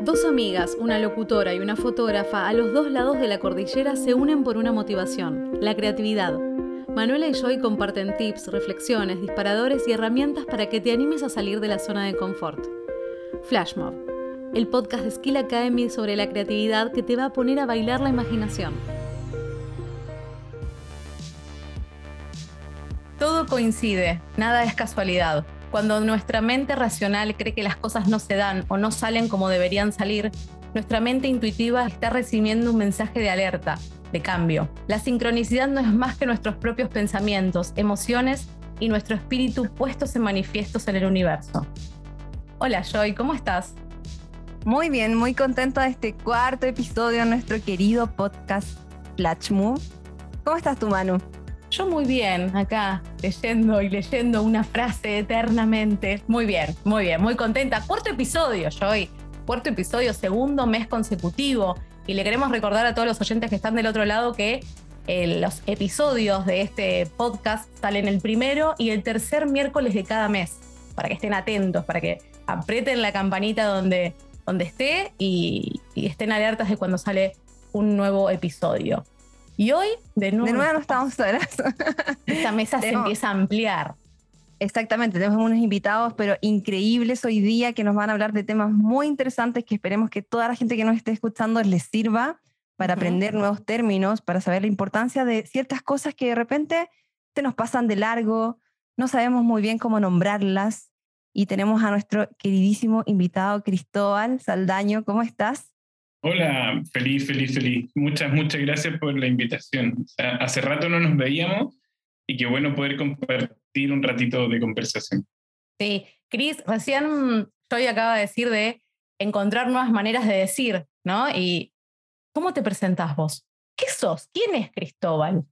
Dos amigas, una locutora y una fotógrafa a los dos lados de la cordillera se unen por una motivación, la creatividad. Manuela y Joy comparten tips, reflexiones, disparadores y herramientas para que te animes a salir de la zona de confort. Flashmob, el podcast de Skill Academy sobre la creatividad que te va a poner a bailar la imaginación. Todo coincide, nada es casualidad. Cuando nuestra mente racional cree que las cosas no se dan o no salen como deberían salir, nuestra mente intuitiva está recibiendo un mensaje de alerta, de cambio. La sincronicidad no es más que nuestros propios pensamientos, emociones y nuestro espíritu puestos en manifiestos en el universo. Hola Joy, ¿cómo estás? Muy bien, muy contenta de este cuarto episodio de nuestro querido podcast Flash. ¿Cómo estás tú, Manu? Yo muy bien, acá leyendo y leyendo una frase eternamente. Muy bien, muy bien, muy contenta. Cuarto episodio, Joy. Cuarto episodio, segundo mes consecutivo. Y le queremos recordar a todos los oyentes que están del otro lado que eh, los episodios de este podcast salen el primero y el tercer miércoles de cada mes. Para que estén atentos, para que aprieten la campanita donde, donde esté y, y estén alertas de cuando sale un nuevo episodio. Y hoy, de nuevo. De nuevo no estamos solas. Esta mesa se empieza a ampliar. Exactamente, tenemos unos invitados, pero increíbles hoy día que nos van a hablar de temas muy interesantes que esperemos que toda la gente que nos esté escuchando les sirva para aprender nuevos términos, para saber la importancia de ciertas cosas que de repente se nos pasan de largo, no sabemos muy bien cómo nombrarlas. Y tenemos a nuestro queridísimo invitado Cristóbal Saldaño. ¿Cómo estás? Hola, feliz, feliz, feliz. Muchas, muchas gracias por la invitación. hace rato no nos veíamos y qué bueno poder compartir un ratito de conversación. Sí, Cris, recién Joy acaba de decir de encontrar nuevas maneras de decir, ¿no? Y ¿cómo te presentás vos? ¿Qué sos? ¿Quién es Cristóbal?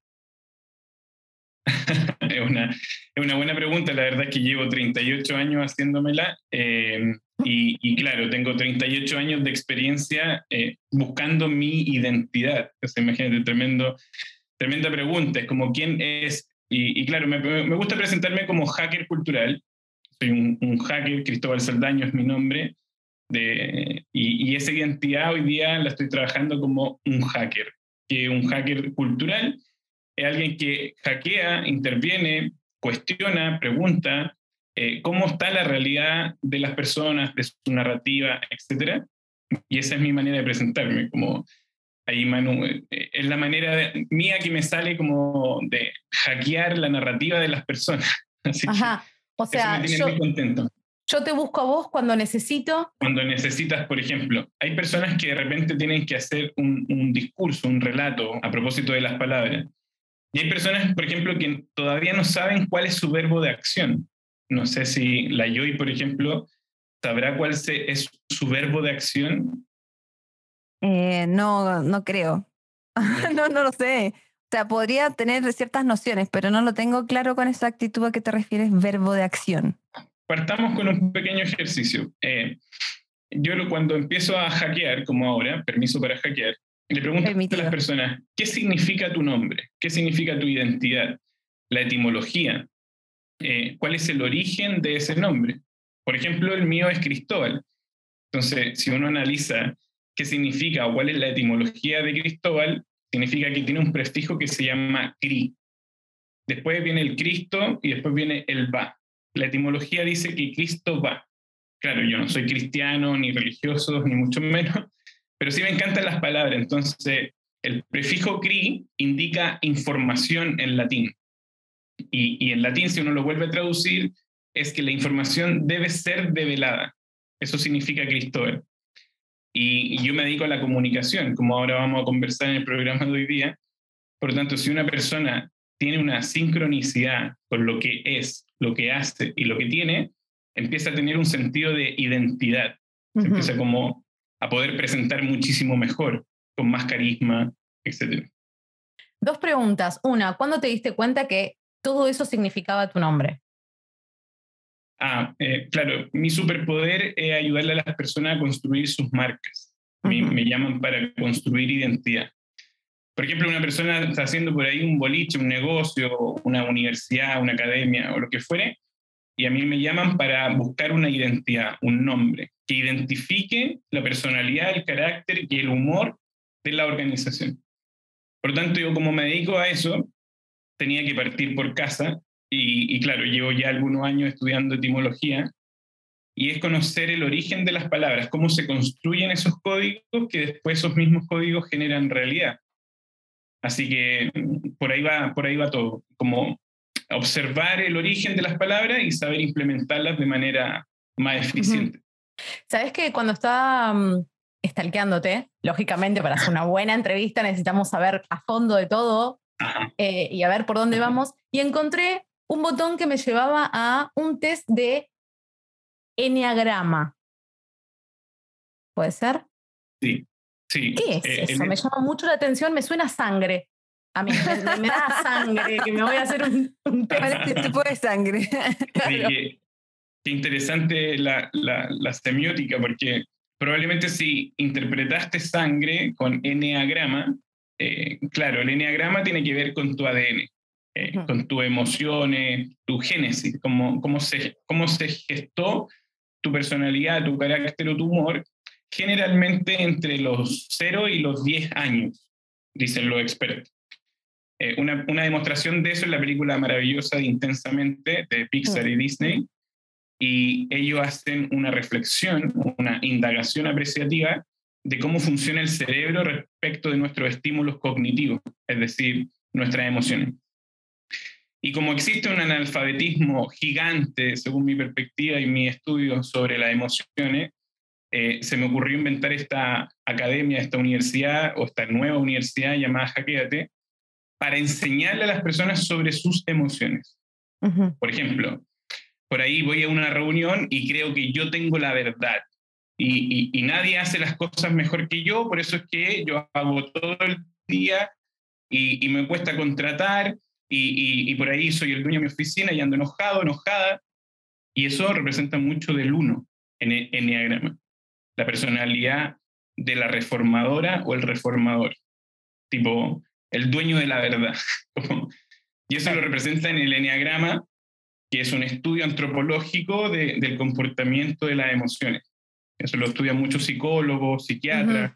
es, una, es una buena pregunta, la verdad es que llevo 38 años haciéndomela. Eh, y, claro, tengo 38 años de experiencia eh, buscando mi identidad. Entonces, imagínate, tremendo, tremenda pregunta. Es como, ¿quién es? Y, claro, me, me, gusta presentarme como hacker cultural. Soy un, hacker, Cristóbal Saldaño es mi nombre. De, y, y, esa identidad hoy día la estoy trabajando como un hacker. Que un hacker cultural es alguien que hackea, interviene, cuestiona, pregunta, eh, cómo está la realidad de las personas, de su narrativa, etc. Y esa es mi manera de presentarme, como ahí Manu, eh, es la manera mía que me sale como de hackear la narrativa de las personas. Así Ajá, o sea, me tiene yo, muy contento. Yo te busco a vos cuando necesito. Cuando necesitas, por ejemplo, hay personas que de repente tienen que hacer un, un discurso, un relato a propósito de las palabras. Y hay personas, por ejemplo, que todavía no saben cuál es su verbo de acción. No sé si la Joy, por ejemplo, sabrá cuál es su verbo de acción. Eh, no, no creo. no, no lo sé. O sea, podría tener ciertas nociones, pero no lo tengo claro con esa actitud a que te refieres verbo de acción. Partamos con un pequeño ejercicio. Eh, yo cuando empiezo a hackear, como ahora, permiso para hackear, le pregunto a las personas, ¿qué significa tu nombre? ¿Qué significa tu identidad? La etimología. Eh, cuál es el origen de ese nombre. Por ejemplo, el mío es Cristóbal. Entonces, si uno analiza qué significa o cuál es la etimología de Cristóbal, significa que tiene un prefijo que se llama cri. Después viene el Cristo y después viene el va. La etimología dice que Cristo va. Claro, yo no soy cristiano, ni religioso, ni mucho menos, pero sí me encantan las palabras. Entonces, el prefijo cri indica información en latín. Y, en latín, si uno lo vuelve a traducir, es que la información debe ser develada. Eso significa Cristóbal. Y, yo me dedico a la comunicación, como ahora vamos a conversar en el programa de hoy día. Por lo tanto, si una persona tiene una sincronicidad con lo que es, lo que hace y lo que tiene, empieza a tener un sentido de identidad. Se empieza como a poder presentar muchísimo mejor, con más carisma, etc. Dos preguntas. Una, ¿cuándo te diste cuenta que todo eso significaba tu nombre. Ah, eh, claro, mi superpoder es ayudarle a las personas a construir sus marcas. me, llaman para construir identidad. Por ejemplo, una persona está haciendo por ahí un boliche, un negocio, una universidad, una academia o lo que fuere, y a mí me llaman para buscar una identidad, un nombre. Que identifique la personalidad, el carácter y el humor de la organización. Por lo tanto, yo como me dedico a eso, tenía que partir por casa y, claro, llevo ya algunos años estudiando etimología y es conocer el origen de las palabras, cómo se construyen esos códigos que después esos mismos códigos generan realidad. Así que por ahí va, por ahí va todo, como observar el origen de las palabras y saber implementarlas de manera más eficiente. Sabes que cuando estaba um, estalqueándote, lógicamente para hacer una buena entrevista necesitamos saber a fondo de todo eh, y a ver por dónde vamos, y encontré un botón que me llevaba a un test de enneagrama. ¿Puede ser? Sí, sí. ¿Qué es eh, eso? Me llama mucho la atención, me suena sangre. A mí me, da sangre, que me voy a hacer un, un test. Este tipo de sangre. qué, interesante la, la, semiótica, porque probablemente si interpretaste sangre con enneagrama, eh, claro, el enneagrama tiene que ver con tu ADN. Eh, con tus emociones, tu génesis, cómo, cómo, se, cómo se gestó tu personalidad, tu carácter o tu humor, generalmente entre los 0 y los 10 años, dicen los expertos. Eh, una, una, demostración de eso es la película maravillosa de Intensamente de Pixar y Disney, y ellos hacen una reflexión, una indagación apreciativa de cómo funciona el cerebro respecto de nuestros estímulos cognitivos, es decir, nuestras emociones. Y como existe un analfabetismo gigante, según mi perspectiva y mi estudio sobre las emociones, eh, se me ocurrió inventar esta academia, esta universidad o esta nueva universidad llamada Hackeate para enseñarle a las personas sobre sus emociones. Por ejemplo, por ahí voy a una reunión y creo que yo tengo la verdad y, y, nadie hace las cosas mejor que yo, por eso es que yo hago todo el día y, y me cuesta contratar y, por ahí soy el dueño de mi oficina y ando enojado, enojada, y eso representa mucho del uno en el enneagrama, la personalidad de la reformadora o el reformador, tipo el dueño de la verdad. y eso lo representa en el enneagrama, que es un estudio antropológico del comportamiento de las emociones. Eso lo estudian muchos psicólogos, psiquiatras.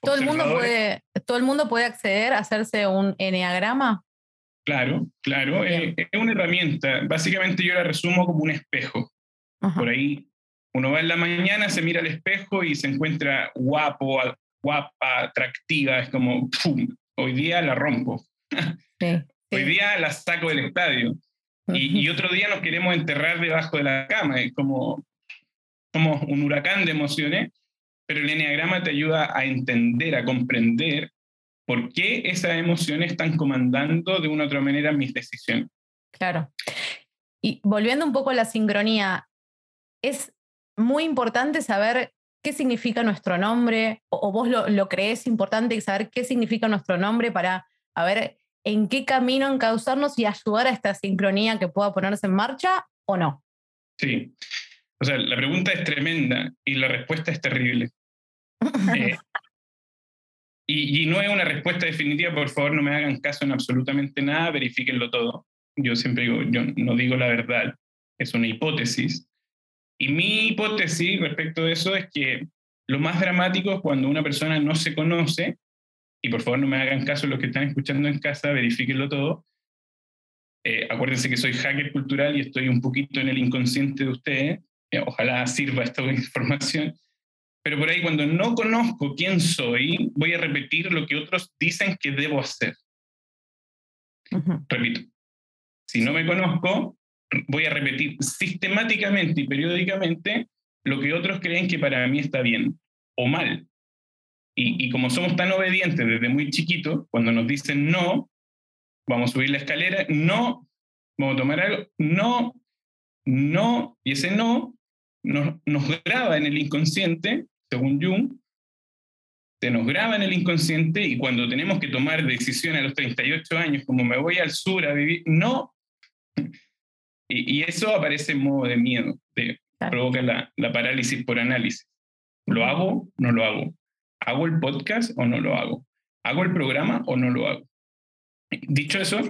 ¿Todo el, mundo puede, ¿Todo el mundo puede acceder a hacerse un enneagrama? Claro, claro. Eh, es una herramienta. Básicamente yo la resumo como un espejo. Por ahí uno va en la mañana, se mira al espejo y se encuentra guapo, guapa, atractiva. Es como, ¡pum! Hoy día la rompo. Hoy día la saco del estadio. Y, y, otro día nos queremos enterrar debajo de la cama. Es como, como un huracán de emociones. Pero el enneagrama te ayuda a entender, a comprender por qué esas emociones están comandando de una u otra manera mis decisiones. Claro. Y volviendo un poco a la sincronía, es muy importante saber qué significa nuestro nombre, o, vos lo, crees importante saber qué significa nuestro nombre para a ver en qué camino encauzarnos y ayudar a esta sincronía que pueda ponerse en marcha o no. Sí. O sea, la pregunta es tremenda y la respuesta es terrible. Eh, y, no es una respuesta definitiva, por favor no me hagan caso en absolutamente nada, verifíquenlo todo. Yo siempre digo, yo no digo la verdad, es una hipótesis. Y mi hipótesis respecto de eso es que lo más dramático es cuando una persona no se conoce, y por favor no me hagan caso los que están escuchando en casa, verifíquenlo todo. Eh, acuérdense que soy hacker cultural y estoy un poquito en el inconsciente de ustedes. Eh, ojalá sirva esta información. Pero por ahí cuando no conozco quién soy, voy a repetir lo que otros dicen que debo hacer. Repito, si no me conozco, voy a repetir sistemáticamente y periódicamente lo que otros creen que para mí está bien o mal. Y, y como somos tan obedientes desde muy chiquitos, cuando nos dicen no, vamos a subir la escalera, no, vamos a tomar algo, no, no, y ese no nos, nos graba en el inconsciente según Jung, se nos graba en el inconsciente y cuando tenemos que tomar decisiones a los 38 años, como me voy al sur a vivir, no. Y, eso aparece en modo de miedo, de, provoca la, la parálisis por análisis. ¿Lo hago? ¿No lo hago? ¿Hago el podcast o no lo hago? ¿Hago el programa o no lo hago? Dicho eso,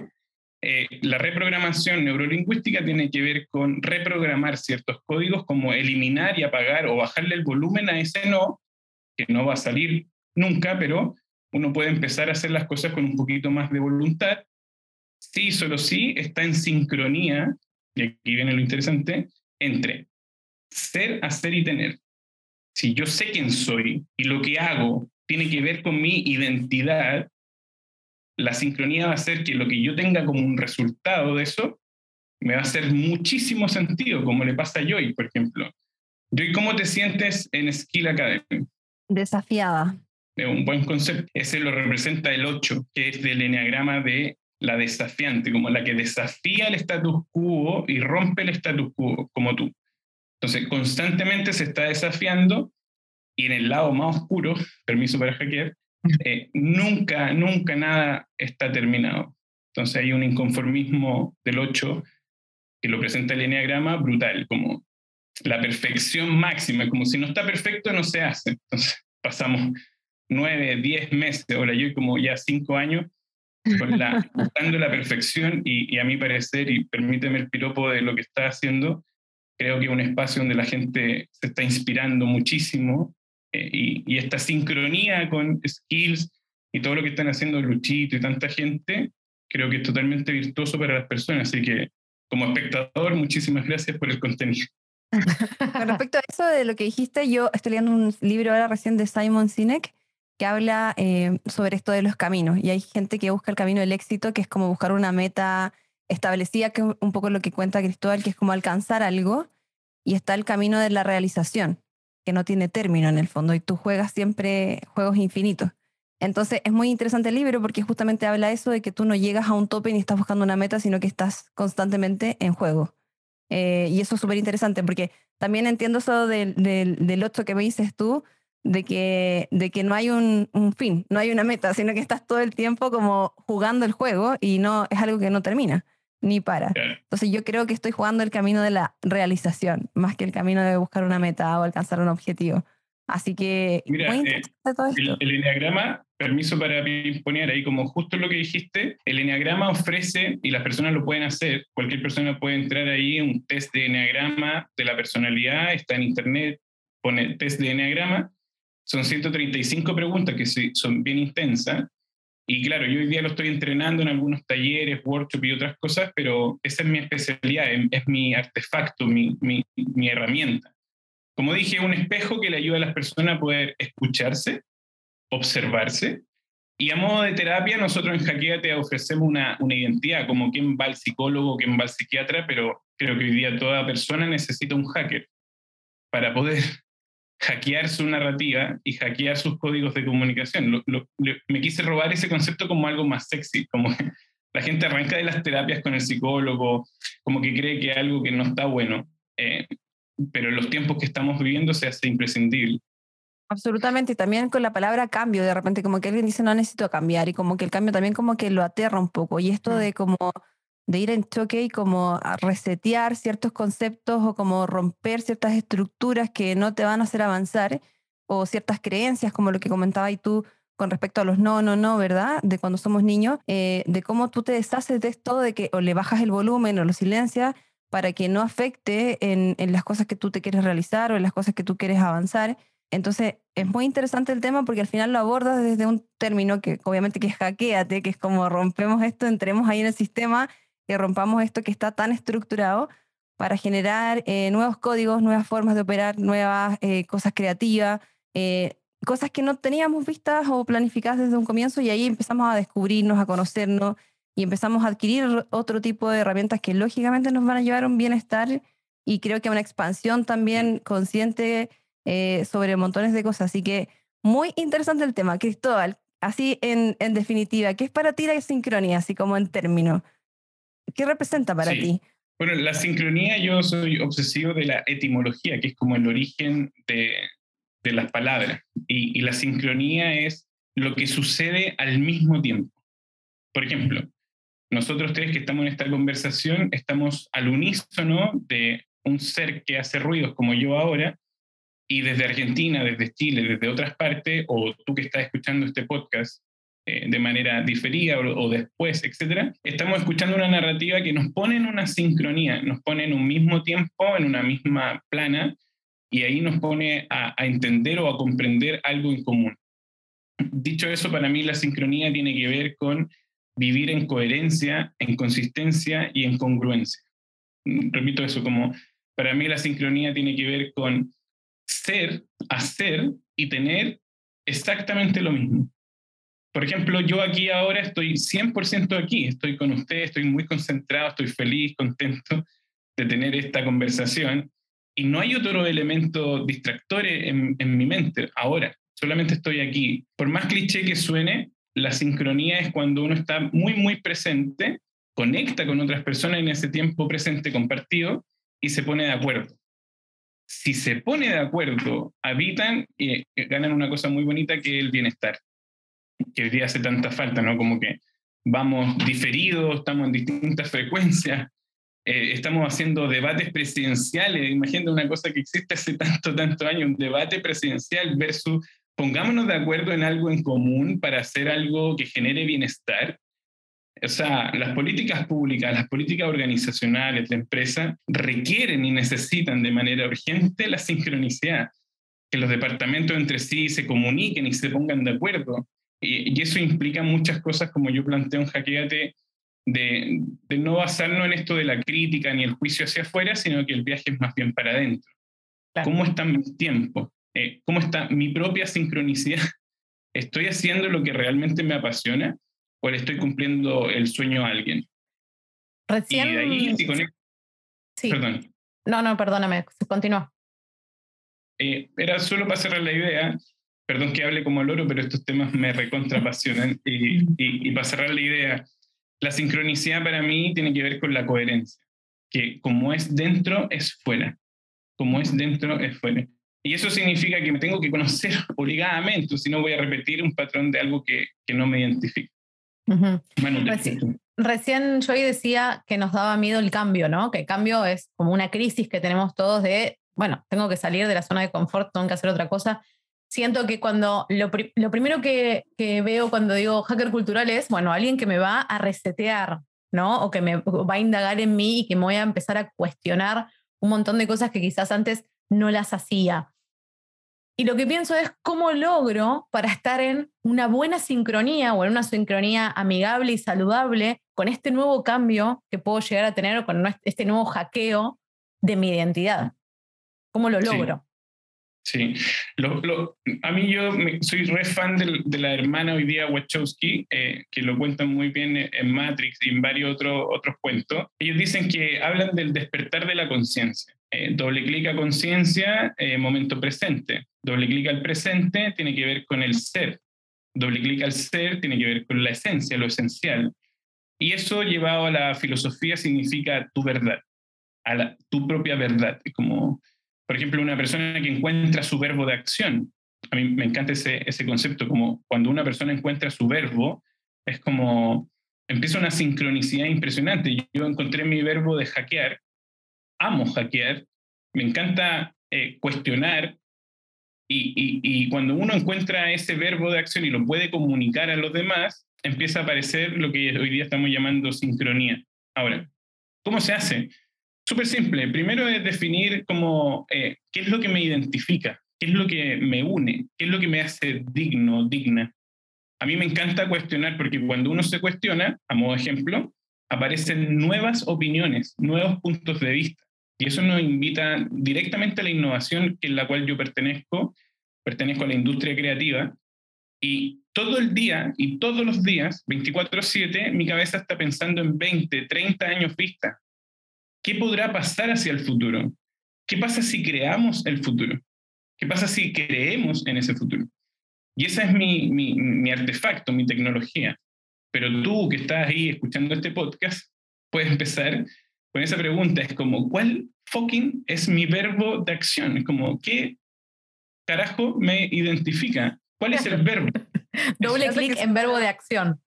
eh, la reprogramación neurolingüística tiene que ver con reprogramar ciertos códigos, como eliminar y apagar o bajarle el volumen a ese no, que no va a salir nunca, pero uno puede empezar a hacer las cosas con un poquito más de voluntad. Sí, solo sí, está en sincronía, y aquí viene lo interesante, entre ser, hacer y tener. Si yo sé quién soy y lo que hago tiene que ver con mi identidad, la sincronía va a ser que lo que yo tenga como un resultado de eso me va a hacer muchísimo sentido, como le pasa a Joy, por ejemplo. Joy, ¿cómo te sientes en Skill Academy? Desafiada. Es un buen concepto. Ese lo representa el 8, que es del enneagrama de la desafiante, como la que desafía el status quo y rompe el status quo, como tú. Entonces, constantemente se está desafiando y en el lado más oscuro, permiso para hackear, eh, nunca, nunca nada está terminado. Entonces hay un inconformismo del 8 que lo presenta el enneagrama brutal, como la perfección máxima, como si no está perfecto no se hace. Entonces pasamos nueve, diez meses, ahora yo como ya cinco años, la, buscando la perfección y, y, a mi parecer, y permíteme el piropo de lo que está haciendo, creo que es un espacio donde la gente se está inspirando muchísimo eh, y, esta sincronía con skills y todo lo que están haciendo Luchito y tanta gente, creo que es totalmente virtuoso para las personas. Así que como espectador, muchísimas gracias por el contenido. Con respecto a eso de lo que dijiste, yo estoy leyendo un libro ahora recién de Simon Sinek que habla eh, sobre esto de los caminos. Y hay gente que busca el camino del éxito, que es como buscar una meta establecida, que un poco lo que cuenta Cristóbal, que es como alcanzar algo. Y está el camino de la realización, que no tiene término en el fondo y tú juegas siempre juegos infinitos. Entonces es muy interesante el libro porque justamente habla eso de que tú no llegas a un tope ni estás buscando una meta, sino que estás constantemente en juego. Eh, y eso es súper interesante porque también entiendo eso del, del, del que me dices tú, de que, de que no hay un, un, fin, no hay una meta, sino que estás todo el tiempo como jugando el juego y no es algo que no termina ni para. Entonces yo creo que estoy jugando el camino de la realización, más que el camino de buscar una meta o alcanzar un objetivo. Así que Mira, eh, El, el, enneagrama, permiso para poner ahí como justo lo que dijiste, el enneagrama ofrece, y las personas lo pueden hacer, cualquier persona puede entrar ahí, un test de enneagrama de la personalidad, está en internet, pone test de enneagrama, son 135 preguntas que son bien intensas, y claro, yo hoy día lo estoy entrenando en algunos talleres, workshops y otras cosas, pero esa es mi especialidad, es, mi artefacto, mi, mi, herramienta. Como dije, un espejo que le ayuda a las personas a poder escucharse, observarse. Y a modo de terapia, nosotros en Jaquea te ofrecemos una, una identidad, como quién va al psicólogo, quién va al psiquiatra, pero creo que hoy día toda persona necesita un hacker para poder hackear su narrativa y hackear sus códigos de comunicación. me quise robar ese concepto como algo más sexy, como la gente arranca de las terapias con el psicólogo, como que cree que algo que no está bueno, eh, pero en los tiempos que estamos viviendo se hace imprescindible. Absolutamente, y también con la palabra cambio, de repente como que alguien dice no necesito cambiar y como que el cambio también como que lo aterra un poco y esto mm. de como de ir en choque y como a resetear ciertos conceptos o como romper ciertas estructuras que no te van a hacer avanzar o ciertas creencias como lo que comentaba y tú con respecto a los no, no, no, ¿verdad? De cuando somos niños, eh, de cómo tú te deshaces de esto, de que o le bajas el volumen o lo silencias para que no afecte en, en las cosas que tú te quieres realizar o en las cosas que tú quieres avanzar. Entonces, es muy interesante el tema porque al final lo abordas desde un término que obviamente que es hackeate, que es como rompemos esto, entremos ahí en el sistema que rompamos esto que está tan estructurado para generar eh, nuevos códigos, nuevas formas de operar, nuevas eh, cosas creativas, eh, cosas que no teníamos vistas o planificadas desde un comienzo y ahí empezamos a descubrirnos, a conocernos y empezamos a adquirir otro tipo de herramientas que lógicamente nos van a llevar a un bienestar y creo que a una expansión también consciente sobre montones de cosas. Así que muy interesante el tema. Cristóbal, así en, definitiva, ¿qué es para ti la sincronía, así como en términos? ¿Qué representa para ti? Bueno, la sincronía, yo soy obsesivo de la etimología, que es como el origen de, de las palabras. Y, y, la sincronía es lo que sucede al mismo tiempo. Por ejemplo, nosotros tres que estamos en esta conversación estamos al unísono de un ser que hace ruidos como yo ahora, y desde Argentina, desde Chile, desde otras partes, o tú que estás escuchando este podcast de manera diferida o, después, etc., estamos escuchando una narrativa que nos pone en una sincronía, nos pone en un mismo tiempo, en una misma plana, y ahí nos pone a, a entender o a comprender algo en común. Dicho eso, para mí la sincronía tiene que ver con vivir en coherencia, en consistencia y en congruencia. Repito eso, como para mí la sincronía tiene que ver con ser, hacer y tener exactamente lo mismo. Por ejemplo, yo aquí ahora estoy 100% aquí, estoy con ustedes, estoy muy concentrado, estoy feliz, contento de tener esta conversación y no hay otro elemento distractor en, en mi mente ahora, solamente estoy aquí. Por más cliché que suene, la sincronía es cuando uno está muy, muy presente, conecta con otras personas en ese tiempo presente compartido y se pone de acuerdo. Si se pone de acuerdo, habitan y ganan una cosa muy bonita que es el bienestar, que hoy día hace tanta falta, ¿no? Como que vamos diferidos, estamos en distintas frecuencias, eh, estamos haciendo debates presidenciales, imagínate una cosa que existe hace tanto, tanto años, un debate presidencial versus pongámonos de acuerdo en algo en común para hacer algo que genere bienestar. O sea, las políticas públicas, las políticas organizacionales de empresa requieren y necesitan de manera urgente la sincronicidad, que los departamentos entre sí se comuniquen y se pongan de acuerdo. Y, eso implica muchas cosas, como yo planteo en Hackeate, de, de, no basarnos en esto de la crítica ni el juicio hacia afuera, sino que el viaje es más bien para adentro. ¿Cómo están mis tiempos? Eh, cómo está mi propia sincronicidad. ¿Estoy haciendo lo que realmente me apasiona o le estoy cumpliendo el sueño a alguien? Recién... sí. Perdón. No, no, perdóname, continúa. Eh, era solo para cerrar la idea, perdón que hable como loro, pero estos temas me recontrapasionan. y, y, y para cerrar la idea, la sincronicidad para mí tiene que ver con la coherencia, que como es dentro, es fuera. Como es dentro, es fuera. Y eso significa que me tengo que conocer obligadamente, si no voy a repetir un patrón de algo que, que no me identifica. recién, recién Joy decía que nos daba miedo el cambio, ¿no? Que el cambio es como una crisis que tenemos todos de, bueno, tengo que salir de la zona de confort, tengo que hacer otra cosa. Siento que cuando lo, lo primero que, que, veo cuando digo hacker cultural es, bueno, alguien que me va a resetear, ¿no? O que me va a indagar en mí y que me voy a empezar a cuestionar un montón de cosas que quizás antes no las hacía. Y lo que pienso es cómo logro para estar en una buena sincronía o en una sincronía amigable y saludable con este nuevo cambio que puedo llegar a tener o con este nuevo hackeo de mi identidad. ¿Cómo lo logro? Sí, a mí yo soy re fan de, la hermana hoy día Wachowski, eh, que lo cuentan muy bien en Matrix y en varios otros otros cuentos. Ellos dicen que hablan del despertar de la conciencia. Eh, doble clic a conciencia, eh, momento presente. Doble clic al presente tiene que ver con el ser. Doble clic al ser tiene que ver con la esencia, lo esencial. Y eso llevado a la filosofía significa tu verdad, a la, tu propia verdad. Como, por ejemplo, una persona que encuentra su verbo de acción. A mí me encanta ese, concepto, como cuando una persona encuentra su verbo, es como empieza una sincronicidad impresionante. Yo encontré mi verbo de hackear amo hackear, me encanta eh, cuestionar y, y, cuando uno encuentra ese verbo de acción y lo puede comunicar a los demás, empieza a aparecer lo que hoy día estamos llamando sincronía. Ahora, ¿cómo se hace? Súper simple. Primero es definir como eh, qué es lo que me identifica, qué es lo que me une, qué es lo que me hace digno, digna. A mí me encanta cuestionar porque cuando uno se cuestiona, a modo de ejemplo, aparecen nuevas opiniones, nuevos puntos de vista. Y eso nos invita directamente a la innovación en la cual yo pertenezco, pertenezco a la industria creativa, y todo el día y todos los días, 24/7, mi cabeza está pensando en 20, 30 años vista. ¿Qué podrá pasar hacia el futuro? ¿Qué pasa si creamos el futuro? ¿Qué pasa si creemos en ese futuro? Y ese es mi, mi, mi artefacto, mi tecnología. Pero tú que estás ahí escuchando este podcast, puedes empezar con esa pregunta. Es como, ¿cuál fucking es mi verbo de acción? Es como, ¿qué carajo me identifica? ¿Cuál es el verbo? Doble clic en verbo de acción.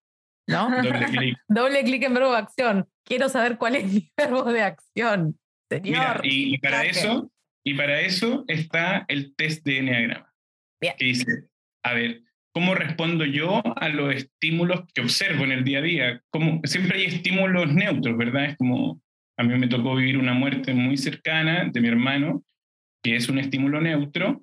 ¿No? Doble clic. Doble clic en verbo de acción. Quiero saber cuál es mi verbo de acción. Señor. y, para eso, y para eso está el test de Enneagrama. Que dice, a ver, cómo respondo yo a los estímulos que observo en el día a día. Como, siempre hay estímulos neutros, ¿verdad? Es como, a mí me tocó vivir una muerte muy cercana de mi hermano, que es un estímulo neutro,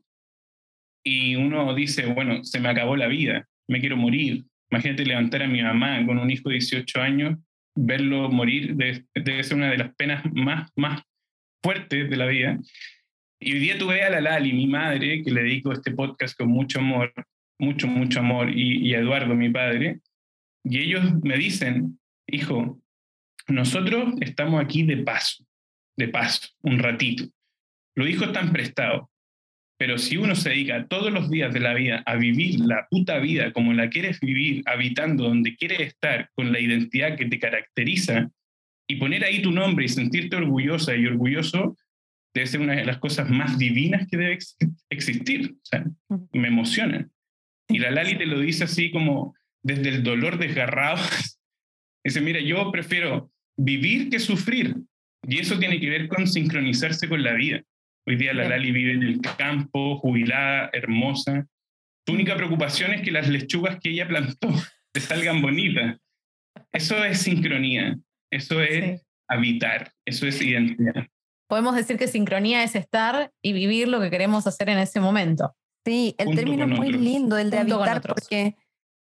y uno dice, bueno, se me acabó la vida, me quiero morir. Imagínate levantar a mi mamá con un hijo de 18 años, verlo morir, debe, ser una de las penas más, más fuertes de la vida. Y hoy día tuve a la Lali, mi madre, que le dedico este podcast con mucho amor, mucho, mucho amor, y, y a Eduardo, mi padre, y ellos me dicen, hijo, nosotros estamos aquí de paso, de paso, un ratito. Los hijos están prestados, pero si uno se dedica todos los días de la vida a vivir la puta vida como la quieres vivir, habitando donde quieres estar, con la identidad que te caracteriza, y poner ahí tu nombre y sentirte orgullosa y orgulloso, debe ser una de las cosas más divinas que debe existir. O sea, me emociona. Y la Lali te lo dice así como desde el dolor desgarrado. Dice, mira, yo prefiero vivir que sufrir. Y eso tiene que ver con sincronizarse con la vida. Hoy día la Lali vive en el campo, jubilada, hermosa. Su única preocupación es que las lechugas que ella plantó te salgan bonitas. Eso es sincronía, eso es habitar, eso es identidad. Podemos decir que sincronía es estar y vivir lo que queremos hacer en ese momento. Sí, el término es muy lindo, el de habitar, porque,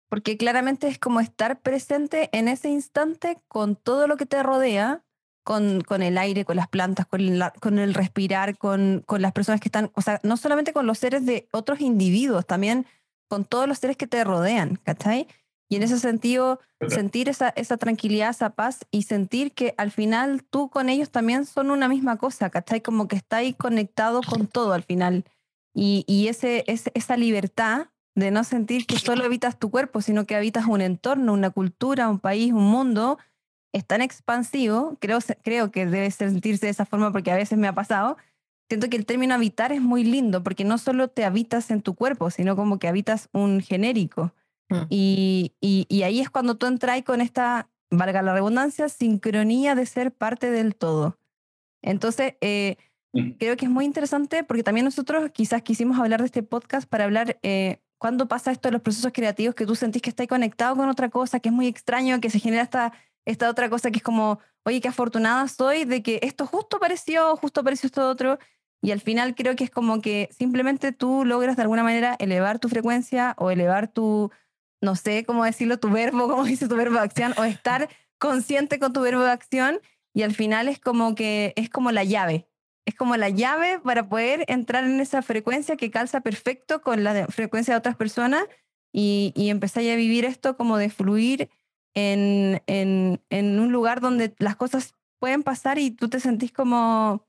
porque claramente es como estar presente en ese instante con todo lo que te rodea con, con el aire, con las plantas, con, con el respirar, con, con las personas que están, o sea, no solamente con los seres de otros individuos, también con todos los seres que te rodean, ¿cachai? Y en ese sentido, sentir esa, esa tranquilidad, esa paz y sentir que al final tú con ellos también son una misma cosa, ¿cachai? Como que está ahí conectado con todo al final. Y, y ese, ese, esa libertad de no sentir que solo habitas tu cuerpo, sino que habitas un entorno, una cultura, un país, un mundo, es tan expansivo, creo, creo que debe sentirse de esa forma porque a veces me ha pasado, siento que el término habitar es muy lindo porque no solo te habitas en tu cuerpo, sino como que habitas un genérico. Mm. Y, y, ahí es cuando tú entras con esta, valga la redundancia, sincronía de ser parte del todo. Entonces, eh, mm. creo que es muy interesante porque también nosotros quizás quisimos hablar de este podcast para hablar eh, cuándo pasa esto de los procesos creativos que tú sentís que estás conectado con otra cosa, que es muy extraño, que se genera esta esta otra cosa que es como, oye, qué afortunada soy de que esto justo apareció, justo apareció esto otro. Y al final creo que es como que simplemente tú logras de alguna manera elevar tu frecuencia o elevar tu, no sé cómo decirlo, tu verbo, como dice tu verbo de acción, o estar consciente con tu verbo de acción. Y al final es como que es como la llave. Es como la llave para poder entrar en esa frecuencia que calza perfecto con la frecuencia de otras personas y empezar a vivir esto como de fluir en, en, en un lugar donde las cosas pueden pasar y tú te sentís como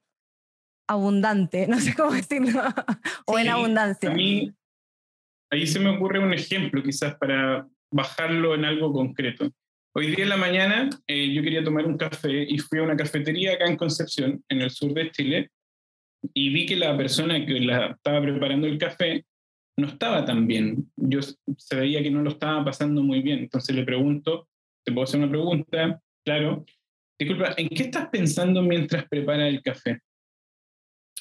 abundante, no sé cómo decirlo, o en abundancia. A mí, ahí se me ocurre un ejemplo quizás para bajarlo en algo concreto. Hoy día en la mañana eh, yo quería tomar un café y fui a una cafetería acá en Concepción, en el sur de Chile, y vi que la persona que la estaba preparando el café no estaba tan bien. Yo se veía que no lo estaba pasando muy bien. Entonces le pregunto ¿Te puedo hacer una pregunta? Claro. Disculpa, ¿en qué estás pensando mientras prepara el café?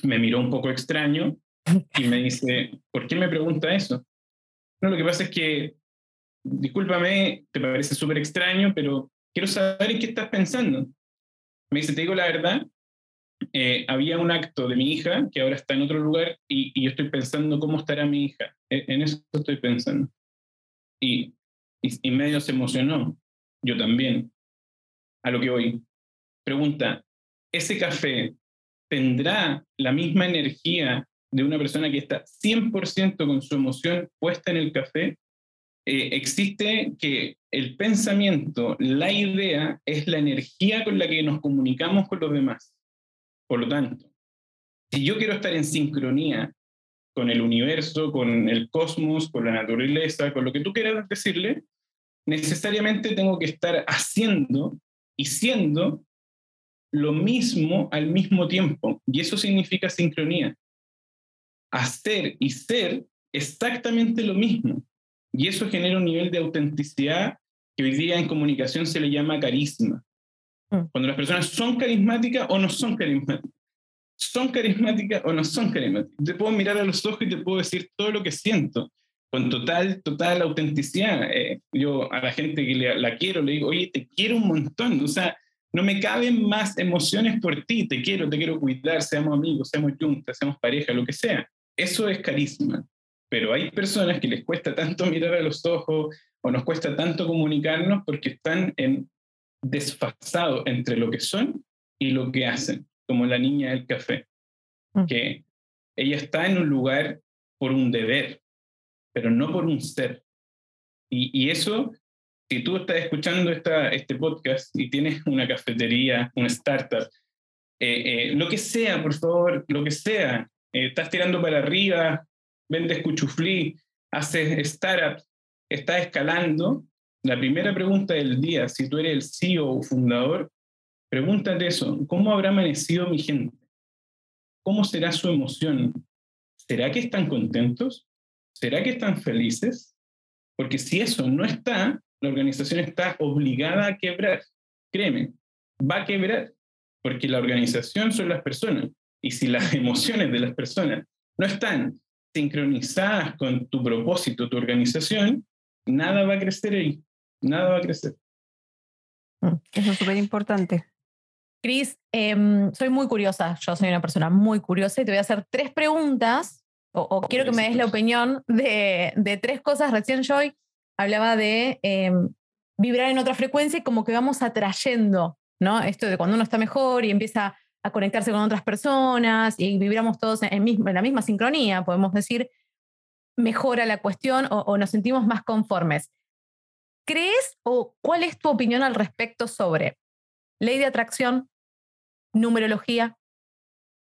Me miró un poco extraño y me dice, ¿por qué me pregunta eso? No, lo que pasa es que, discúlpame, te parece súper extraño, pero quiero saber en qué estás pensando. Me dice, te digo la verdad, eh, había un acto de mi hija que ahora está en otro lugar y, y yo estoy pensando cómo estará mi hija. E, en, eso estoy pensando. Y, y, y medio se emocionó yo también. A lo que voy. Pregunta, ¿ese café tendrá la misma energía de una persona que está 100% con su emoción puesta en el café? Eh, existe que el pensamiento, la idea, es la energía con la que nos comunicamos con los demás. Por lo tanto, si yo quiero estar en sincronía con el universo, con el cosmos, con la naturaleza, con lo que tú quieras decirle, necesariamente tengo que estar haciendo y siendo lo mismo al mismo tiempo. Y eso significa sincronía. Hacer y ser exactamente lo mismo. Y eso genera un nivel de autenticidad que hoy día en comunicación se le llama carisma. Mm. Cuando las personas son carismáticas o no son carismáticas. Son carismáticas o no son carismáticas. Te puedo mirar a los ojos y te puedo decir todo lo que siento con total, total autenticidad. Eh, yo a la gente que la quiero le digo, oye, te quiero un montón, o sea, no me caben más emociones por ti, te quiero, te quiero cuidar, seamos amigos, seamos juntas, seamos pareja, lo que sea. Eso es carisma. Pero hay personas que les cuesta tanto mirar a los ojos o nos cuesta tanto comunicarnos porque están en desfasado entre lo que son y lo que hacen, como la niña del café, mm. que ella está en un lugar por un deber, pero no por un ser. Y, eso, si tú estás escuchando esta, este podcast y tienes una cafetería, una startup, eh, eh, lo que sea, por favor, lo que sea, eh, estás tirando para arriba, vendes cuchuflí, haces startup, estás escalando, la primera pregunta del día, si tú eres el CEO o fundador, pregúntate eso, ¿cómo habrá amanecido mi gente? ¿Cómo será su emoción? ¿Será que están contentos? ¿Será que están felices? Porque si eso no está, la organización está obligada a quebrar. Créeme, va a quebrar, porque la organización son las personas. Y si las emociones de las personas no están sincronizadas con tu propósito, tu organización, nada va a crecer ahí nada va a crecer. Mm, eso es súper importante. Cris, em, soy muy curiosa, yo soy una persona muy curiosa y te voy a hacer tres preguntas, o, quiero que me des la opinión de, de tres cosas. Recién Joy hablaba de em, vibrar en otra frecuencia y como que vamos atrayendo, ¿no? Esto de cuando uno está mejor y empieza a conectarse con otras personas y vibramos todos en, en la misma sincronía, podemos decir, mejora la cuestión o nos sentimos más conformes. ¿Crees o cuál es tu opinión al respecto sobre ley de atracción, numerología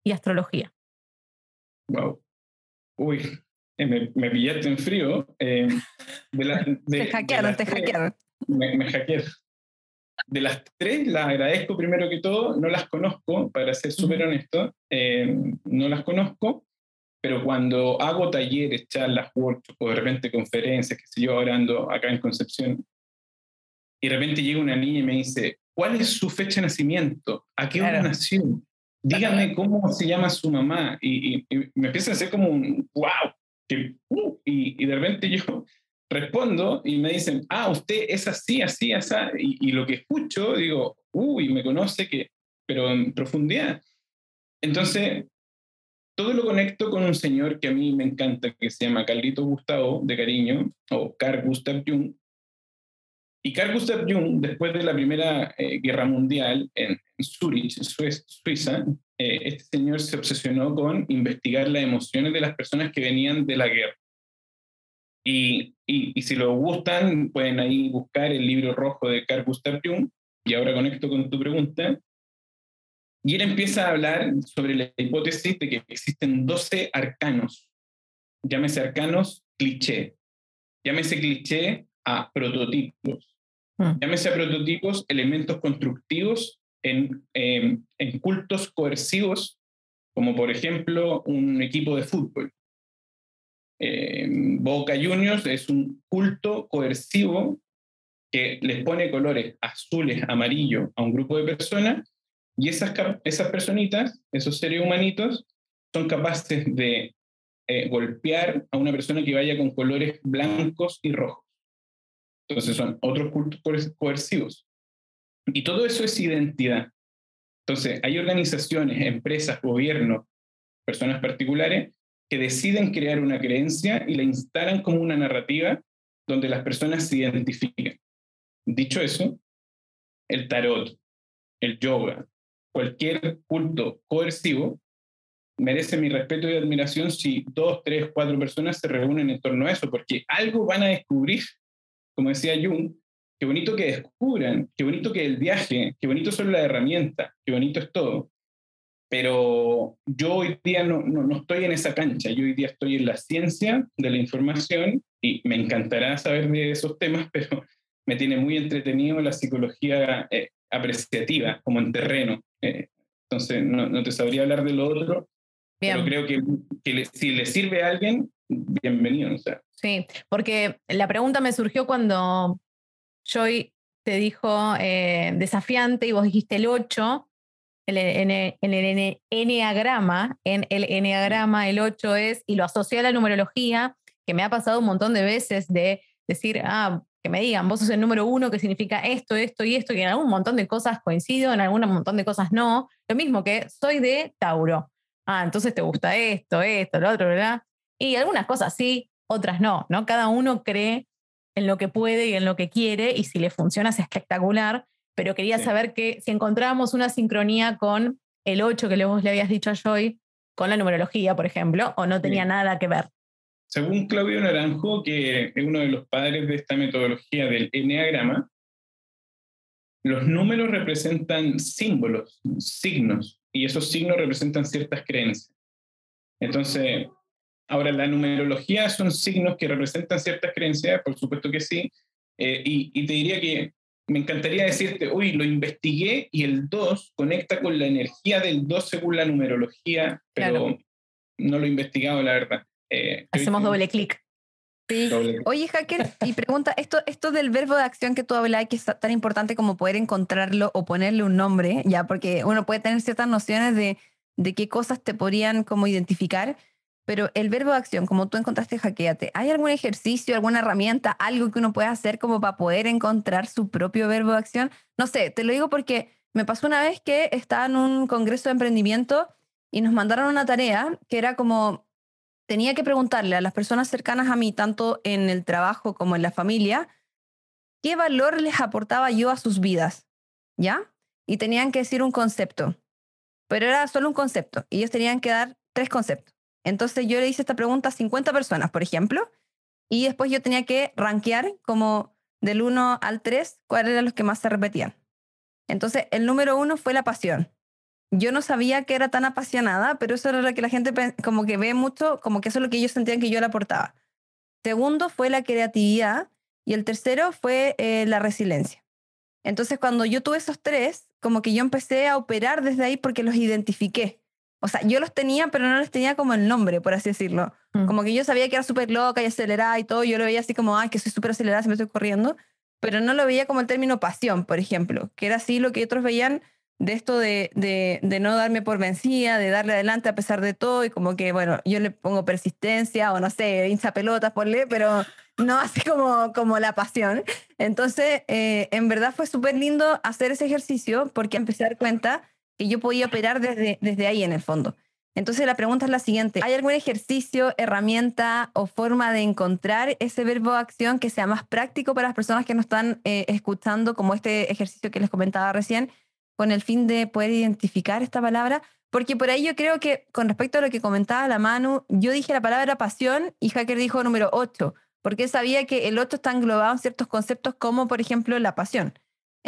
y astrología? Wow. Uy, eh, me, pillaste en frío. Eh, te hackearon, te hackearon. Me, me hackearon. De las tres, las agradezco primero que todo, no las conozco, para ser súper honesto, eh, no las conozco, pero cuando hago talleres, charlas, workshops o de repente conferencias, que sé yo, ahora ando acá en Concepción, y de repente llega una niña y me dice, ¿cuál es su fecha de nacimiento? ¿A qué hora nació? Dígame cómo se llama su mamá. Y, me empieza a hacer como un, wow, uh", y, de repente yo respondo y me dicen, ah, usted es así, así, así, y, y lo que escucho, digo, uy, me conoce, que, pero en profundidad. Entonces, todo lo conecto con un señor que a mí me encanta, que se llama Carlito Gustavo, de cariño, o Carl Gustav Jung. Y Carl Gustav Jung, después de la Primera eh, Guerra Mundial en, Zurich, Suiza, eh, este señor se obsesionó con investigar las emociones de las personas que venían de la guerra. Y, y, y si lo gustan, pueden ahí buscar el libro rojo de Carl Gustav Jung. Y ahora conecto con tu pregunta. Y él empieza a hablar sobre la hipótesis de que existen 12 arcanos, llámese arcanos cliché, llámese cliché a prototipos, hmm. llámese a prototipos elementos constructivos en, em, en cultos coercivos, como por ejemplo un equipo de fútbol. Em, Boca Juniors es un culto coercivo que les pone colores azules, amarillo a un grupo de personas y esas, esas personitas, esos seres humanitos, son capaces de eh, golpear a una persona que vaya con colores blancos y rojos. Entonces son otros cultos coercivos. Y todo eso es identidad. Entonces, hay organizaciones, empresas, gobiernos, personas particulares que deciden crear una creencia y la instalan como una narrativa donde las personas se identifiquen. Dicho eso, el tarot, el yoga, cualquier culto coercivo merece mi respeto y admiración si dos, tres, cuatro personas se reúnen en torno a eso, porque algo van a descubrir, como decía Jung, qué bonito que descubran, qué bonito que el viaje, qué bonito son las herramientas, qué bonito es todo. Pero yo hoy día no, no, estoy en esa cancha, yo hoy día estoy en la ciencia de la información y me encantará saber de esos temas, pero me tiene muy entretenido la psicología eh, apreciativa, como en terreno. Eh, entonces, no, te sabría hablar de lo otro, pero creo que, si le sirve a alguien, bienvenido. O sea. Sí, porque la pregunta me surgió cuando Joy te dijo eh, desafiante y vos dijiste el 8, en el, en enneagrama, en el enneagrama el 8 es, y lo asocia a la numerología, que me ha pasado un montón de veces de decir, ah, que me digan, vos sos el número uno que significa esto, esto y esto, y en algún montón de cosas coincido, en algún montón de cosas no. Lo mismo que soy de Tauro. Ah, entonces te gusta esto, esto, lo otro, ¿verdad? Y algunas cosas sí, otras no, ¿no? Cada uno cree en lo que puede y en lo que quiere, y si le funciona es espectacular, pero quería saber que si encontrábamos una sincronía con el 8 que vos le habías dicho a Joy, con la numerología, por ejemplo, o no tenía nada que ver. Según Claudio Naranjo, que es uno de los padres de esta metodología del enneagrama, los números representan símbolos, signos, y esos signos representan ciertas creencias. Entonces, ahora la numerología son signos que representan ciertas creencias, por supuesto que sí, eh, y, te diría que me encantaría decirte, uy, lo investigué y el 2 conecta con la energía del 2 según la numerología, pero no lo he investigado, la verdad. Eh, Hacemos doble clic. Sí. Oye, hacker, y pregunta, esto, esto del verbo de acción que tú hablas, que es tan importante como poder encontrarlo o ponerle un nombre, ya, porque uno puede tener ciertas nociones de, de qué cosas te podrían como identificar, pero el verbo de acción, como tú encontraste hackeate, ¿hay algún ejercicio, alguna herramienta, algo que uno pueda hacer como para poder encontrar su propio verbo de acción? No sé, te lo digo porque me pasó una vez que estaba en un congreso de emprendimiento y nos mandaron una tarea que era como tenía que preguntarle a las personas cercanas a mí, tanto en el trabajo como en la familia, qué valor les aportaba yo a sus vidas, ¿ya? Y tenían que decir un concepto, pero era solo un concepto, y ellos tenían que dar tres conceptos. Entonces yo le hice esta pregunta a 50 personas, por ejemplo, y después yo tenía que rankear como del 1 al 3 cuáles eran los que más se repetían. Entonces el número uno fue la pasión yo no sabía que era tan apasionada, pero eso era lo que la gente como que ve mucho, como que eso es lo que ellos sentían que yo le aportaba. Segundo fue la creatividad y el tercero fue eh, la resiliencia. Entonces, cuando yo tuve esos tres, como que yo empecé a operar desde ahí porque los identifiqué. O sea, yo los tenía, pero no les tenía como el nombre, por así decirlo. Mm. Como que yo sabía que era súper loca y acelerada y todo, yo lo veía así como, ay, que soy súper acelerada, si me estoy corriendo, pero no lo veía como el término pasión, por ejemplo, que era así lo que otros veían de esto de, de, no darme por vencida, de darle adelante a pesar de todo, y como que, bueno, yo le pongo persistencia o no sé, hincha pelotas, ponle, pero no así como, como la pasión. Entonces, eh, en verdad fue súper lindo hacer ese ejercicio porque empecé a dar cuenta que yo podía operar desde, desde ahí en el fondo. Entonces la pregunta es la siguiente, ¿hay algún ejercicio, herramienta o forma de encontrar ese verbo acción que sea más práctico para las personas que nos están eh, escuchando, como este ejercicio que les comentaba recién? con el fin de poder identificar esta palabra, porque por ahí yo creo que con respecto a lo que comentaba la Manu, yo dije la palabra pasión y Hacker dijo número 8, porque sabía que el 8 está englobado en ciertos conceptos como por ejemplo la pasión.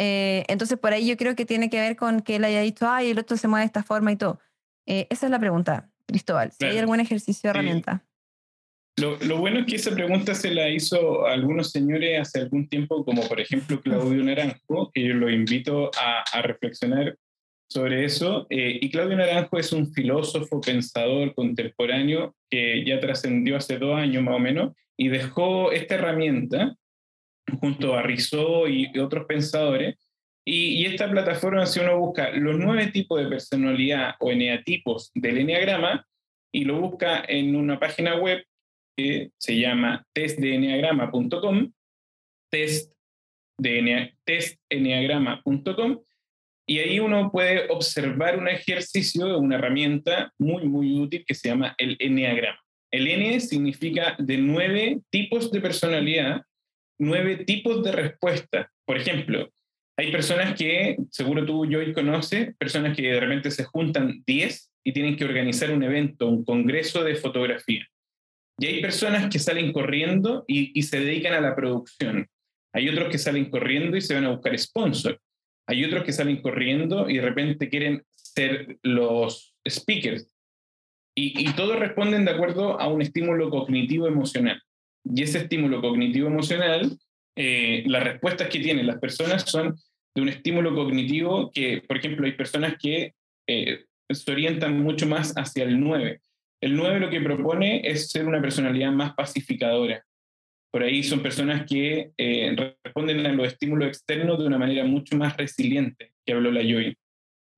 Eh, entonces por ahí yo creo que tiene que ver con que él haya dicho, ay, el 8 se mueve de esta forma y todo. Eh, esa es la pregunta, Cristóbal, si hay algún ejercicio de herramienta. Lo, bueno es que esa pregunta se la hizo a algunos señores hace algún tiempo, como por ejemplo Claudio Naranjo, que yo lo invito a, reflexionar sobre eso. Eh, y Claudio Naranjo es un filósofo, pensador contemporáneo que ya trascendió hace dos años más o menos y dejó esta herramienta junto a Rizzo y, otros pensadores. Y, y, esta plataforma, si uno busca los nueve tipos de personalidad o eneatipos del eneagrama y lo busca en una página web que se llama testdeneagrama.com, test testeneagrama.com, y ahí uno puede observar un ejercicio, una herramienta muy, muy útil que se llama el eneagrama. El N significa de nueve tipos de personalidad, nueve tipos de respuesta. Por ejemplo, hay personas que, seguro tú, Joy, conoces, personas que de repente se juntan 10 y tienen que organizar un evento, un congreso de fotografía. Y hay personas que salen corriendo y, se dedican a la producción. Hay otros que salen corriendo y se van a buscar sponsor. Hay otros que salen corriendo y de repente quieren ser los speakers. Y, todos responden de acuerdo a un estímulo cognitivo emocional. Y ese estímulo cognitivo emocional, eh, las respuestas que tienen las personas son de un estímulo cognitivo que, por ejemplo, hay personas que eh, se orientan mucho más hacia el 9. El 9 lo que propone es ser una personalidad más pacificadora. Por ahí son personas que eh, responden a los estímulos externos de una manera mucho más resiliente, que habló la Joy.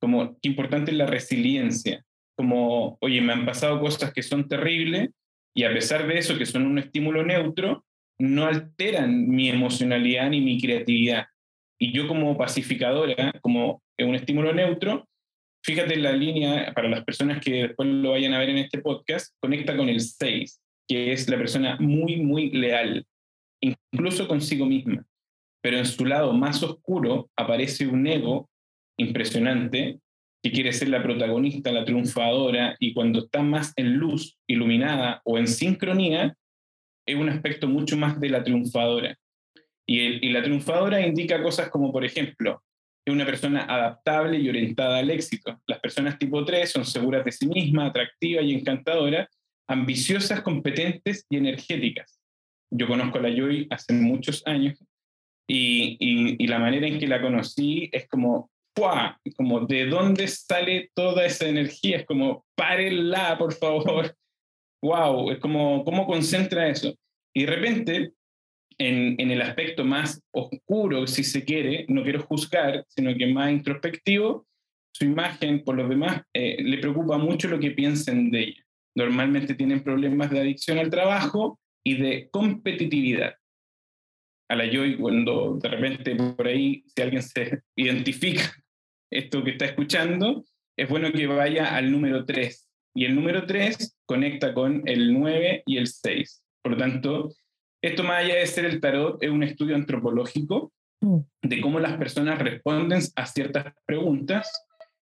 Como qué importante es la resiliencia. Como, oye, me han pasado cosas que son terribles, Y a pesar de eso, que son un estímulo neutro, no alteran mi emocionalidad ni mi creatividad. Y yo como pacificadora, como un estímulo neutro, fíjate en la línea, para las personas que después lo vayan a ver en este podcast, conecta con el 6, que es la persona muy, muy leal, incluso consigo misma. Pero en su lado más oscuro aparece un ego impresionante que quiere ser la protagonista, la triunfadora, y cuando está más en luz, iluminada o en sincronía, es un aspecto mucho más de la triunfadora. Y, la triunfadora indica cosas como, por ejemplo, es una persona adaptable y orientada al éxito. Las personas tipo 3 son seguras de sí mismas, atractivas y encantadoras, ambiciosas, competentes y energéticas. Yo conozco a la Joy hace muchos años y la manera en que la conocí es como, Como, ¿de dónde sale toda esa energía? Es como, párenla, por favor. ¡Wow! Es como, ¿cómo concentra eso? Y de repente en, el aspecto más oscuro, si se quiere, no quiero juzgar, sino que más introspectivo, su imagen, por los demás, eh, le preocupa mucho lo que piensen de ella. Normalmente tienen problemas de adicción al trabajo y de competitividad. A la Joy, cuando de repente por ahí, si alguien se identifica esto que está escuchando, es bueno que vaya al número 3. Y el número 3 conecta con el 9 y el 6. Por lo tanto, esto más allá de ser el tarot, es un estudio antropológico mm. de cómo las personas responden a ciertas preguntas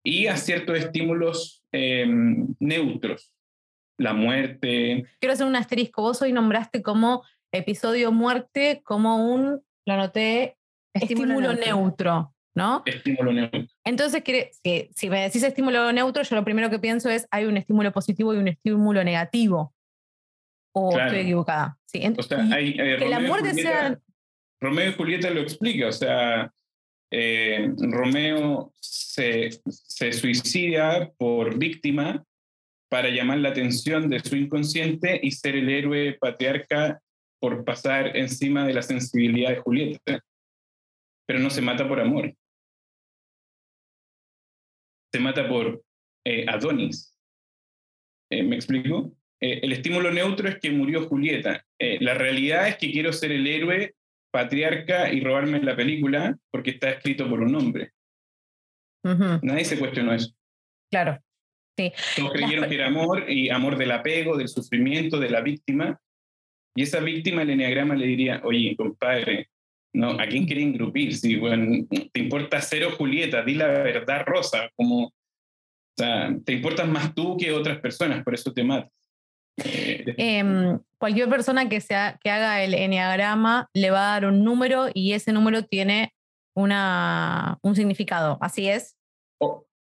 y a ciertos estímulos em, neutros. La muerte. Quiero hacer un asterisco. Vos hoy nombraste como episodio muerte como un, lo anoté, estímulo, neutro. ¿No? Estímulo neutro. Entonces, si, si me decís estímulo neutro, yo lo primero que pienso es hay un estímulo positivo y un estímulo negativo. ¿O estoy equivocada? Sí. O sea, hay, eh, que la muerte sea... Romeo y Julieta lo explica, o sea, eh, Romeo se, se suicida por víctima para llamar la atención de su inconsciente y ser el héroe patriarca por pasar encima de la sensibilidad de Julieta. Pero no se mata por amor. Se mata por eh, Adonis. ¿Me explico? Eh, el estímulo neutro es que murió Julieta. Eh, la realidad es que quiero ser el héroe, patriarca y robarme la película porque está escrito por un hombre. Nadie se cuestionó eso. Claro. Sí. Todos creyeron que era amor y amor del apego, del sufrimiento, de la víctima. Y esa víctima, el enneagrama le diría, oye, compadre, no, ¿a quién quiere engrupir? Si bueno, te importa cero Julieta, di la verdad rosa, como, o sea, te importas más tú que otras personas, por eso te matas. Em, cualquier persona que, sea, que haga el enneagrama le va a dar un número y ese número tiene una, un significado. ¿Así es?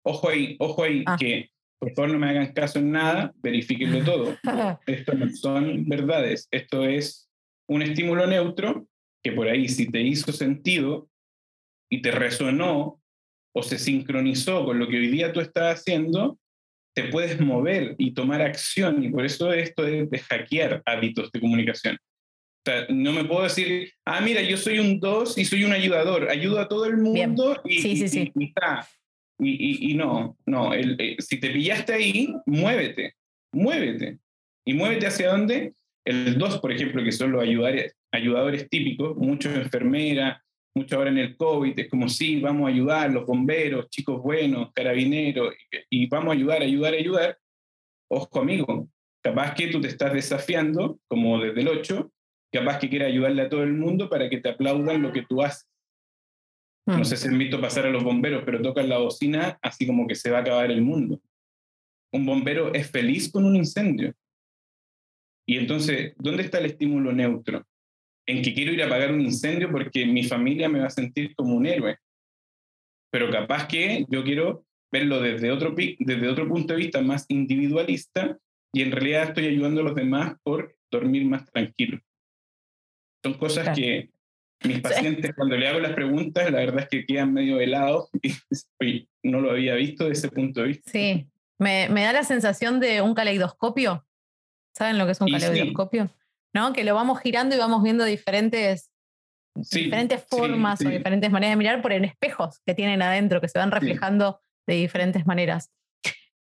ojo ahí, ojo ahí, ah. que por favor no me hagan caso en nada, verifíquenlo todo. Esto no son verdades, esto es un estímulo neutro que por ahí si te hizo sentido y te resonó o se sincronizó con lo que hoy día tú estás haciendo, te puedes mover y tomar acción. Y por eso esto es de hackear hábitos de comunicación. no me puedo decir, ah, mira, yo soy un dos y soy un ayudador, ayudo a todo el mundo y, sí, sí, sí. y, y, no, no, eh, si te pillaste ahí, muévete, muévete. ¿Y muévete hacia dónde? El dos, por ejemplo, que son los ayudadores, ayudadores típicos, muchos enfermeras, mucho ahora en el COVID, es como, sí, vamos a ayudar, los bomberos, chicos buenos, carabineros, y, vamos a ayudar, ayudar, ayudar. Ojo, amigo, capaz que tú te estás desafiando, como desde el 8, capaz que quieras ayudarle a todo el mundo para que te aplaudan lo que tú haces. No hmm. sé si han visto pasar a los bomberos, pero tocan la bocina así como que se va a acabar el mundo. Un bombero es feliz con un incendio. Y entonces, ¿dónde está el estímulo neutro? en que quiero ir a apagar un incendio porque mi familia me va a sentir como un héroe. Pero capaz que yo quiero verlo desde otro, desde otro punto de vista más individualista y en realidad estoy ayudando a los demás por dormir más tranquilo. Son cosas que mis pacientes, cuando le hago las preguntas, la verdad es que quedan medio helados y no lo había visto desde ese punto de vista. Sí, me, me da la sensación de un caleidoscopio. ¿Saben lo que es un caleidoscopio? ¿no? Que lo vamos girando y vamos viendo diferentes, diferentes formas o diferentes maneras de mirar por en espejos que tienen adentro, que se van reflejando de diferentes maneras.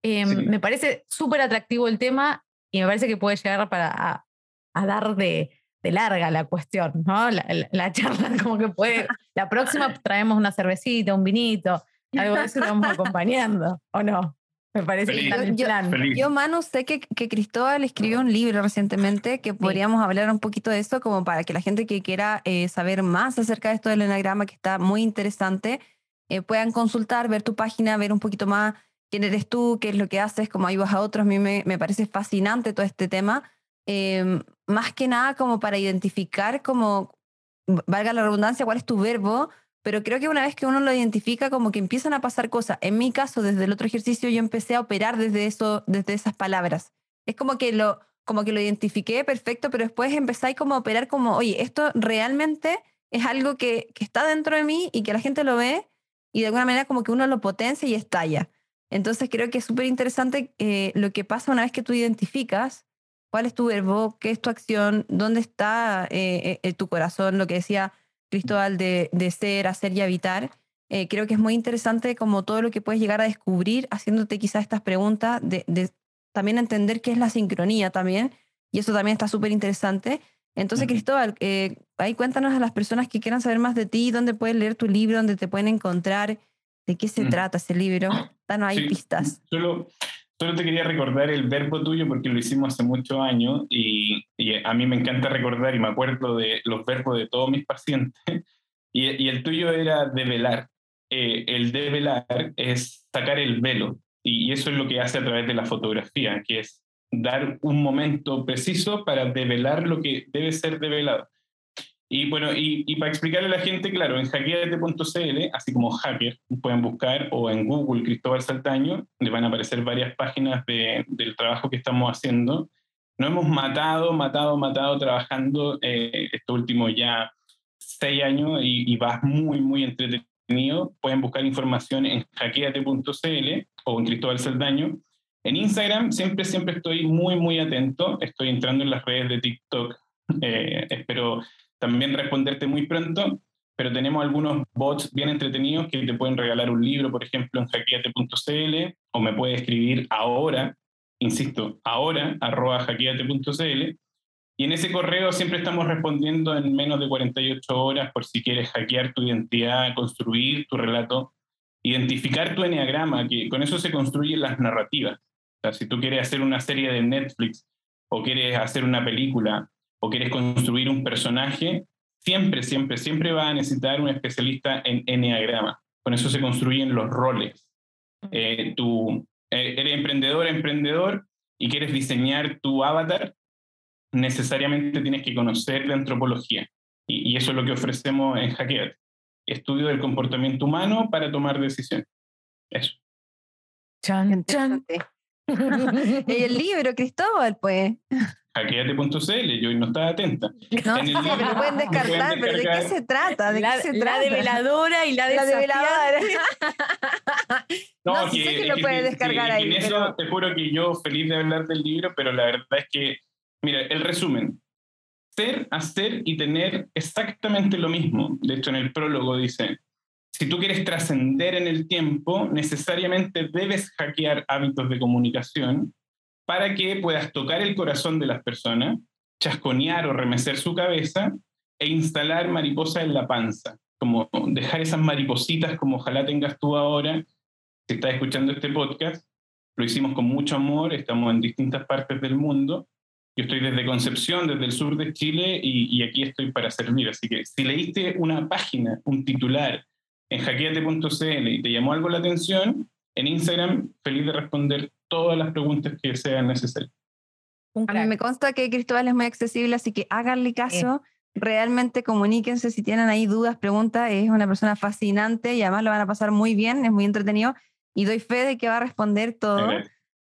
Em, me parece súper atractivo el tema y me parece que puede llegar para a, dar de, de, larga la cuestión, ¿no? La, la, charla como que puede, la próxima traemos una cervecita, un vinito, algo de eso lo vamos acompañando, ¿o no? Me parece que el plan. Yo, Manu, sé que, que, Cristóbal escribió un libro recientemente que podríamos hablar un poquito de eso, como para que la gente que quiera eh, saber más acerca de esto del enagrama, que está muy interesante, eh, puedan consultar, ver tu página, ver un poquito más quién eres tú, qué es lo que haces, cómo ayudas a otros. A mí me, me parece fascinante todo este tema. Em, más que nada como para identificar, como, valga la redundancia, cuál es tu verbo, pero creo que una vez que uno lo identifica, como que empiezan a pasar cosas. En mi caso, desde el otro ejercicio, yo empecé a operar desde, eso, desde esas palabras. Es como que lo, como que lo identifiqué perfecto, pero después empecé como a operar como, oye, esto realmente es algo que, que está dentro de mí y que la gente lo ve y de alguna manera como que uno lo potencia y estalla. Entonces creo que es súper interesante eh, lo que pasa una vez que tú identificas cuál es tu verbo, qué es tu acción, dónde está eh, eh, tu corazón, lo que decía Cristóbal de, de ser, hacer y habitar. Eh, creo que es muy interesante como todo lo que puedes llegar a descubrir haciéndote quizás estas preguntas, de, de, también entender qué es la sincronía también, y eso también está súper interesante. Entonces, Cristóbal, eh, ahí cuéntanos a las personas que quieran saber más de ti, dónde pueden leer tu libro, dónde te pueden encontrar, de qué se trata ese libro. Danos ahí pistas. Solo, Solo te quería recordar el verbo tuyo porque lo hicimos hace muchos años y, a mí me encanta recordar y me acuerdo de los verbos de todos mis pacientes. Y, y el tuyo era develar. Eh, el develar es sacar el velo y, eso es lo que hace a través de la fotografía, que es dar un momento preciso para develar lo que debe ser develado. Y bueno, y, para explicarle a la gente, claro, en hackeate.cl, así como hacker, pueden buscar, o en Google Cristóbal Saltaño, le van a aparecer varias páginas de, del trabajo que estamos haciendo. Nos hemos matado, matado, matado trabajando eh, estos últimos ya seis años y, y va muy, muy entretenido. Pueden buscar información en hackeate.cl o en Cristóbal Saldaño. En Instagram siempre, siempre estoy muy, muy atento. Estoy entrando en las redes de TikTok. Eh, espero también responderte muy pronto, pero tenemos algunos bots bien entretenidos que te pueden regalar un libro, por ejemplo, en hackeate.cl, o me puedes escribir ahora, insisto, ahora, arroba hackeate.cl, y en ese correo siempre estamos respondiendo en menos de 48 horas por si quieres hackear tu identidad, construir tu relato, identificar tu enneagrama, que con eso se construyen las narrativas. O si tú quieres hacer una serie de Netflix o quieres hacer una película o quieres construir un personaje, siempre, siempre, siempre va a necesitar un especialista en enneagrama. Con eso se construyen los roles. Eh, tú eh, eres emprendedor, emprendedor, y quieres diseñar tu avatar, necesariamente tienes que conocer la antropología. Y, eso es lo que ofrecemos en Hackeat. Estudio del comportamiento humano para tomar decisiones. Eso. Chan, chan. y el libro, Cristóbal, pues hackeate.cl, yo no estaba atenta. No, sí, pero pueden descartar, pero ¿de qué se trata? ¿De la, qué se la trata? develadora y la, la develadora. no, no que, sé que lo puedes descargar ahí. En eso te juro que yo feliz de hablar del libro, pero la verdad es que, mira, el resumen. Ser, hacer y tener exactamente lo mismo. De hecho, en el prólogo dice, si tú quieres trascender en el tiempo, necesariamente debes hackear hábitos de comunicación para que puedas tocar el corazón de las personas, chasconear o remecer su cabeza e instalar mariposa en la panza, como dejar esas maripositas como ojalá tengas tú ahora, si estás escuchando este podcast. Lo hicimos con mucho amor, estamos en distintas partes del mundo. Yo estoy desde Concepción, desde el sur de Chile, y, y aquí estoy para servir. Así que si leíste una página, un titular en hackeate.cl y te llamó algo la atención, en Instagram, feliz de responder todas las preguntas que sean necesarias. A mí me consta que Cristóbal es muy accesible, así que háganle caso. Realmente comuníquense si tienen ahí dudas, preguntas. Es una persona fascinante y además lo van a pasar muy bien, es muy entretenido y doy fe de que va a responder todo.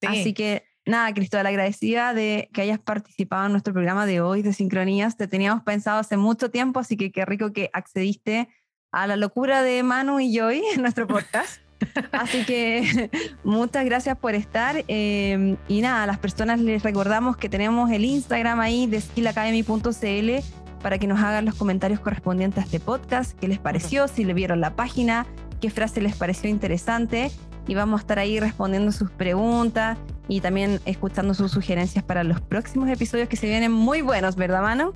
Así que nada, Cristóbal, agradecida de que hayas participado en nuestro programa de hoy de Sincronías. Te teníamos pensado hace mucho tiempo, así que qué rico que accediste a la locura de Manu y Joy en nuestro podcast. Así que muchas gracias por estar. Eh, y nada, a las personas les recordamos que tenemos el Instagram ahí de skillacademy.cl para que nos hagan los comentarios correspondientes a este podcast, qué les pareció, si le vieron la página, qué frase les pareció interesante. Y vamos a estar ahí respondiendo sus preguntas. y también escuchando sus sugerencias para los próximos episodios que se vienen muy buenos, ¿verdad, Manu?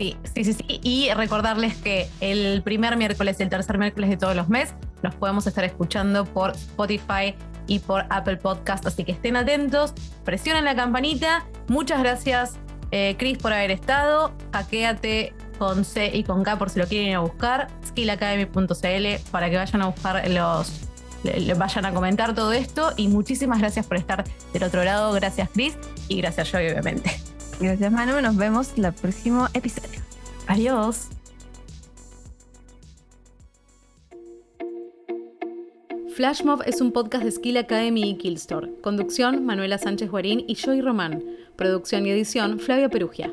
Sí, sí, sí, sí. Y recordarles que el primer miércoles y el tercer miércoles de todos los meses nos podemos estar escuchando por Spotify y por Apple Podcast, así que estén atentos, presionen la campanita. Muchas gracias, eh, Chris, por haber estado. Hackeate con C y con K por si lo quieren ir a buscar. skillacademy.cl para que vayan a buscar los vayan a comentar todo esto y muchísimas gracias por estar del otro lado. Gracias Chris y gracias Joy obviamente. Gracias Manu, nos vemos en el próximo episodio. Adiós. Flashmob es un podcast de Skill Academy y Killstore. Conducción, Manuela Sánchez Guarín y Joy Román. Producción y edición, Flavia Perugia.